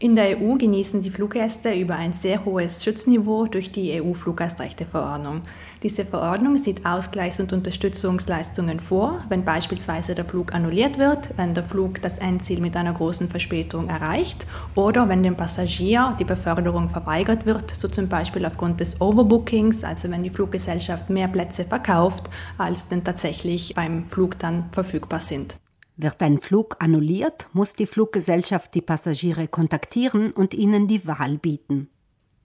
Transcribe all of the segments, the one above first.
In der EU genießen die Fluggäste über ein sehr hohes Schutzniveau durch die EU-Fluggastrechteverordnung. Diese Verordnung sieht Ausgleichs- und Unterstützungsleistungen vor, wenn beispielsweise der Flug annulliert wird, wenn der Flug das Endziel mit einer großen Verspätung erreicht oder wenn dem Passagier die Beförderung verweigert wird, so zum Beispiel aufgrund des Overbookings, also wenn die Fluggesellschaft mehr Plätze verkauft, als denn tatsächlich beim Flug dann verfügbar sind. Wird ein Flug annulliert, muss die Fluggesellschaft die Passagiere kontaktieren und ihnen die Wahl bieten.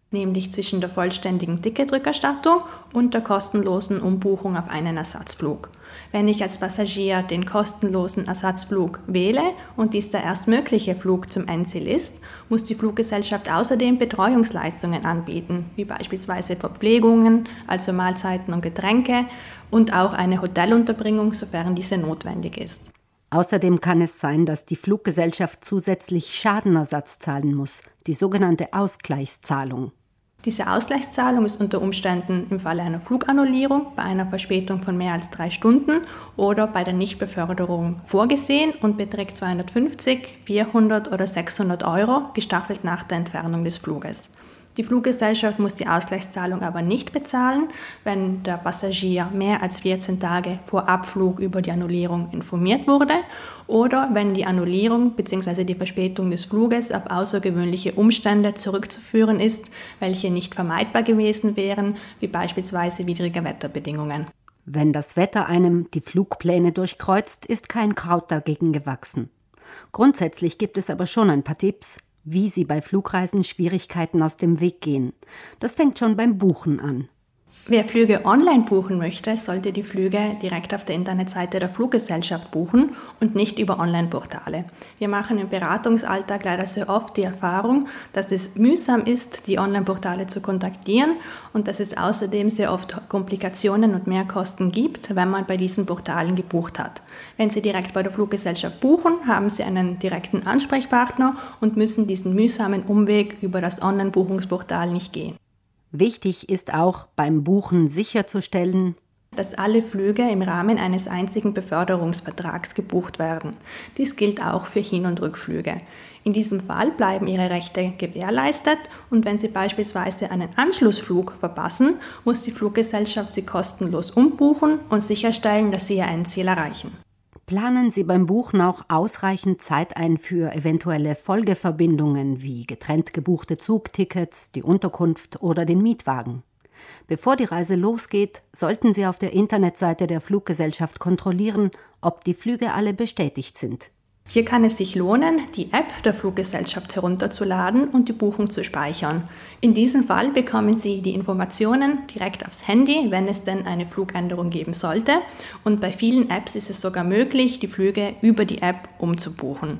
Nämlich zwischen der vollständigen Ticketrückerstattung und der kostenlosen Umbuchung auf einen Ersatzflug. Wenn ich als Passagier den kostenlosen Ersatzflug wähle und dies der erstmögliche Flug zum Endziel ist, muss die Fluggesellschaft außerdem Betreuungsleistungen anbieten, wie beispielsweise Verpflegungen, also Mahlzeiten und Getränke und auch eine Hotelunterbringung, sofern diese notwendig ist. Außerdem kann es sein, dass die Fluggesellschaft zusätzlich Schadenersatz zahlen muss, die sogenannte Ausgleichszahlung. Diese Ausgleichszahlung ist unter Umständen im Falle einer Flugannullierung, bei einer Verspätung von mehr als drei Stunden oder bei der Nichtbeförderung vorgesehen und beträgt 250, 400 oder 600 Euro, gestaffelt nach der Entfernung des Fluges. Die Fluggesellschaft muss die Ausgleichszahlung aber nicht bezahlen, wenn der Passagier mehr als 14 Tage vor Abflug über die Annullierung informiert wurde oder wenn die Annullierung bzw. die Verspätung des Fluges auf außergewöhnliche Umstände zurückzuführen ist, welche nicht vermeidbar gewesen wären, wie beispielsweise widrige Wetterbedingungen. Wenn das Wetter einem die Flugpläne durchkreuzt, ist kein Kraut dagegen gewachsen. Grundsätzlich gibt es aber schon ein paar Tipps, wie sie bei Flugreisen Schwierigkeiten aus dem Weg gehen. Das fängt schon beim Buchen an. Wer Flüge online buchen möchte, sollte die Flüge direkt auf der Internetseite der Fluggesellschaft buchen und nicht über Online-Portale. Wir machen im Beratungsalltag leider sehr oft die Erfahrung, dass es mühsam ist, die Online-Portale zu kontaktieren und dass es außerdem sehr oft Komplikationen und Mehrkosten gibt, wenn man bei diesen Portalen gebucht hat. Wenn Sie direkt bei der Fluggesellschaft buchen, haben Sie einen direkten Ansprechpartner und müssen diesen mühsamen Umweg über das Online-Buchungsportal nicht gehen. Wichtig ist auch beim Buchen sicherzustellen, dass alle Flüge im Rahmen eines einzigen Beförderungsvertrags gebucht werden. Dies gilt auch für Hin- und Rückflüge. In diesem Fall bleiben Ihre Rechte gewährleistet und wenn Sie beispielsweise einen Anschlussflug verpassen, muss die Fluggesellschaft Sie kostenlos umbuchen und sicherstellen, dass Sie Ihr Endziel erreichen. Planen Sie beim Buchen auch ausreichend Zeit ein für eventuelle Folgeverbindungen wie getrennt gebuchte Zugtickets, die Unterkunft oder den Mietwagen. Bevor die Reise losgeht, sollten Sie auf der Internetseite der Fluggesellschaft kontrollieren, ob die Flüge alle bestätigt sind. Hier kann es sich lohnen, die App der Fluggesellschaft herunterzuladen und die Buchung zu speichern. In diesem Fall bekommen Sie die Informationen direkt aufs Handy, wenn es denn eine Flugänderung geben sollte. Und bei vielen Apps ist es sogar möglich, die Flüge über die App umzubuchen.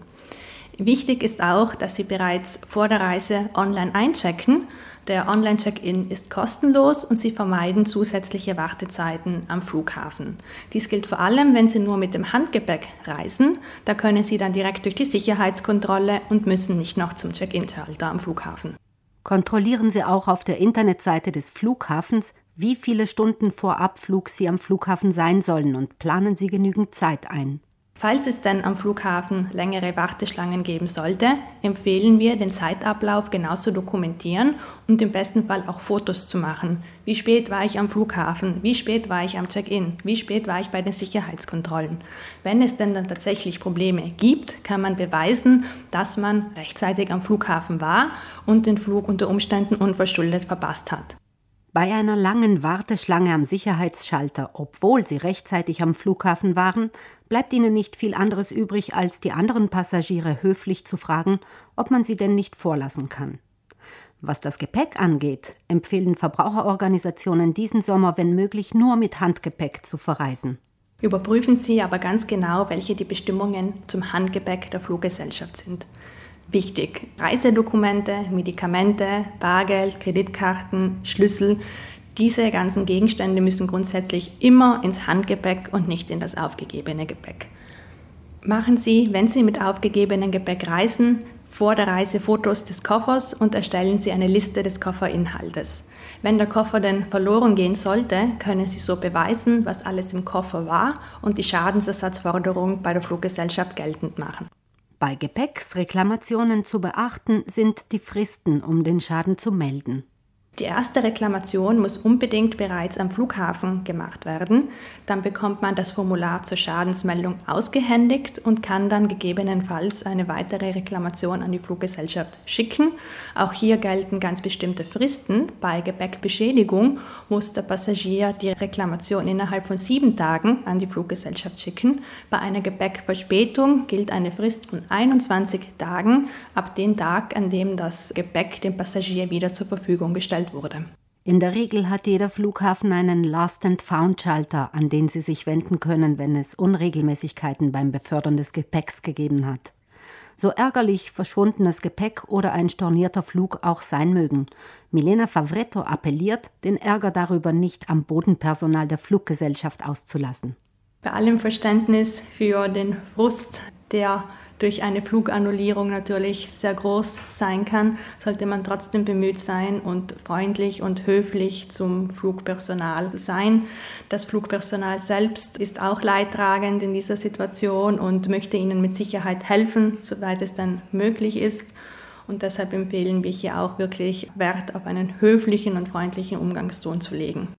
Wichtig ist auch, dass Sie bereits vor der Reise online einchecken der Online-Check-in ist kostenlos und Sie vermeiden zusätzliche Wartezeiten am Flughafen. Dies gilt vor allem, wenn Sie nur mit dem Handgepäck reisen. Da können Sie dann direkt durch die Sicherheitskontrolle und müssen nicht noch zum Check-in-Schalter am Flughafen. Kontrollieren Sie auch auf der Internetseite des Flughafens, wie viele Stunden vor Abflug Sie am Flughafen sein sollen und planen Sie genügend Zeit ein. Falls es dann am Flughafen längere Warteschlangen geben sollte, empfehlen wir, den Zeitablauf genau zu dokumentieren und im besten Fall auch Fotos zu machen. Wie spät war ich am Flughafen? Wie spät war ich am Check-in? Wie spät war ich bei den Sicherheitskontrollen? Wenn es denn dann tatsächlich Probleme gibt, kann man beweisen, dass man rechtzeitig am Flughafen war und den Flug unter Umständen unverschuldet verpasst hat. Bei einer langen Warteschlange am Sicherheitsschalter, obwohl sie rechtzeitig am Flughafen waren, bleibt ihnen nicht viel anderes übrig, als die anderen Passagiere höflich zu fragen, ob man sie denn nicht vorlassen kann. Was das Gepäck angeht, empfehlen Verbraucherorganisationen diesen Sommer, wenn möglich, nur mit Handgepäck zu verreisen. Überprüfen Sie aber ganz genau, welche die Bestimmungen zum Handgepäck der Fluggesellschaft sind wichtig. Reisedokumente, Medikamente, Bargeld, Kreditkarten, Schlüssel, diese ganzen Gegenstände müssen grundsätzlich immer ins Handgepäck und nicht in das aufgegebene Gepäck. Machen Sie, wenn Sie mit aufgegebenem Gepäck reisen, vor der Reise Fotos des Koffers und erstellen Sie eine Liste des Kofferinhaltes. Wenn der Koffer denn verloren gehen sollte, können Sie so beweisen, was alles im Koffer war und die Schadensersatzforderung bei der Fluggesellschaft geltend machen. Bei Gepäcksreklamationen zu beachten sind die Fristen, um den Schaden zu melden. Die erste Reklamation muss unbedingt bereits am Flughafen gemacht werden. Dann bekommt man das Formular zur Schadensmeldung ausgehändigt und kann dann gegebenenfalls eine weitere Reklamation an die Fluggesellschaft schicken. Auch hier gelten ganz bestimmte Fristen. Bei Gepäckbeschädigung muss der Passagier die Reklamation innerhalb von sieben Tagen an die Fluggesellschaft schicken. Bei einer Gepäckverspätung gilt eine Frist von 21 Tagen ab dem Tag, an dem das Gepäck dem Passagier wieder zur Verfügung gestellt gestellt wurde. In der Regel hat jeder Flughafen einen Last-and-Found-Schalter, an den Sie sich wenden können, wenn es Unregelmäßigkeiten beim Befördern des Gepäcks gegeben hat. So ärgerlich verschwundenes Gepäck oder ein stornierter Flug auch sein mögen. Milena Favretto appelliert, den Ärger darüber nicht am Bodenpersonal der Fluggesellschaft auszulassen. Bei allem Verständnis für den Frust der durch eine Flugannullierung natürlich sehr groß sein kann, sollte man trotzdem bemüht sein und freundlich und höflich zum Flugpersonal sein. Das Flugpersonal selbst ist auch leidtragend in dieser Situation und möchte Ihnen mit Sicherheit helfen, soweit es dann möglich ist. Und deshalb empfehlen wir hier auch wirklich Wert auf einen höflichen und freundlichen Umgangston zu legen.